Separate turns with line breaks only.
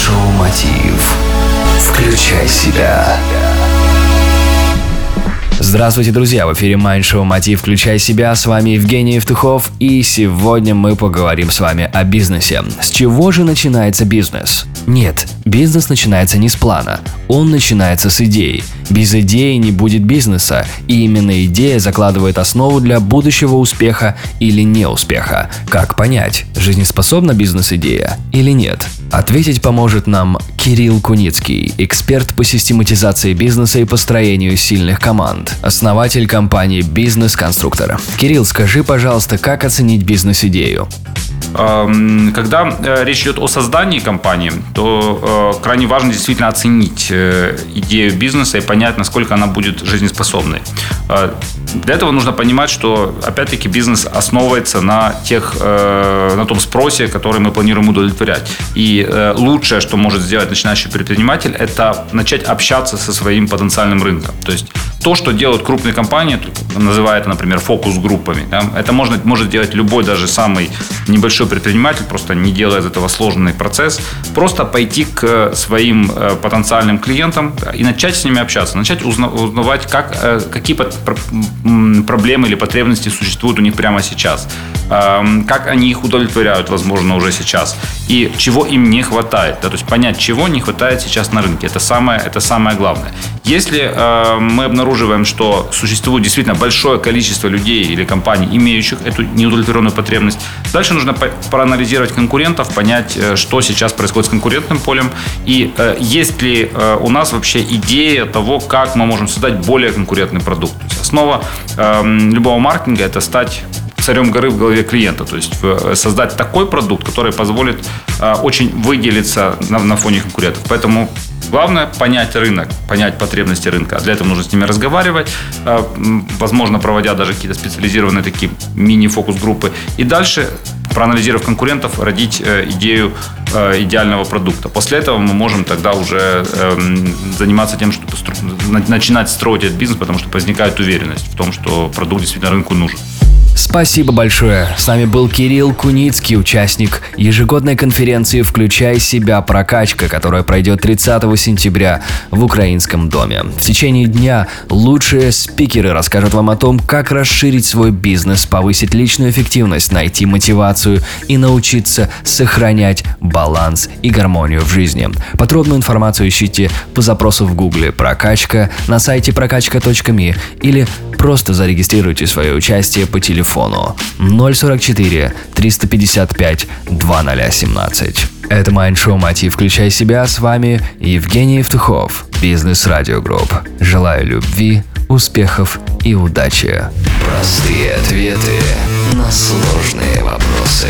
Шоу Мотив. Включай себя.
Здравствуйте, друзья! В эфире Show Мотив «Включай себя». С вами Евгений Евтухов. И сегодня мы поговорим с вами о бизнесе. С чего же начинается бизнес? Нет, бизнес начинается не с плана. Он начинается с идеи. Без идеи не будет бизнеса, и именно идея закладывает основу для будущего успеха или неуспеха. Как понять, жизнеспособна бизнес-идея или нет? Ответить поможет нам Кирилл Куницкий, эксперт по систематизации бизнеса и построению сильных команд, основатель компании «Бизнес-конструктор». Кирилл, скажи, пожалуйста, как оценить бизнес-идею?
Когда э, речь идет о создании компании, то э, крайне важно действительно оценить э, идею бизнеса и понять, насколько она будет жизнеспособной. Для этого нужно понимать, что, опять-таки, бизнес основывается на, тех, на том спросе, который мы планируем удовлетворять. И лучшее, что может сделать начинающий предприниматель, это начать общаться со своим потенциальным рынком. То есть то, что делают крупные компании, называя это, например, фокус-группами, да, это можно, может делать любой, даже самый небольшой предприниматель, просто не делая из этого сложный процесс, просто пойти к своим э, потенциальным клиентам и начать с ними общаться, начать узнавать, как, э, какие проблемы или потребности существуют у них прямо сейчас, как они их удовлетворяют, возможно, уже сейчас, и чего им не хватает. Да, то есть понять, чего не хватает сейчас на рынке. Это самое, это самое главное. Если мы обнаруживаем, что существует действительно большое количество людей или компаний, имеющих эту неудовлетворенную потребность, дальше нужно проанализировать конкурентов, понять, э, что сейчас происходит с конкурентным полем и э, есть ли э, у нас вообще идея того, как мы можем создать более конкурентный продукт. Основа э, любого маркетинга это стать царем горы в голове клиента. То есть э, создать такой продукт, который позволит э, очень выделиться на, на фоне конкурентов. Поэтому Главное понять рынок, понять потребности рынка. Для этого нужно с ними разговаривать, э, возможно, проводя даже какие-то специализированные такие мини-фокус-группы. И дальше, проанализировав конкурентов, родить идею идеального продукта. После этого мы можем тогда уже эм, заниматься тем, чтобы начинать строить этот бизнес, потому что возникает уверенность в том, что продукт действительно рынку нужен.
Спасибо большое. С нами был Кирилл Куницкий, участник ежегодной конференции «Включай себя. Прокачка», которая пройдет 30 сентября в Украинском доме. В течение дня лучшие спикеры расскажут вам о том, как расширить свой бизнес, повысить личную эффективность, найти мотивацию и научиться сохранять баланс и гармонию в жизни. Подробную информацию ищите по запросу в гугле «Прокачка» на сайте прокачка.me или просто зарегистрируйте свое участие по телефону 044 355 2017. Это Mind Show Мотив «Включай себя» с вами Евгений Евтухов, Бизнес Радио Групп. Желаю любви, успехов и удачи.
Простые ответы на сложные вопросы.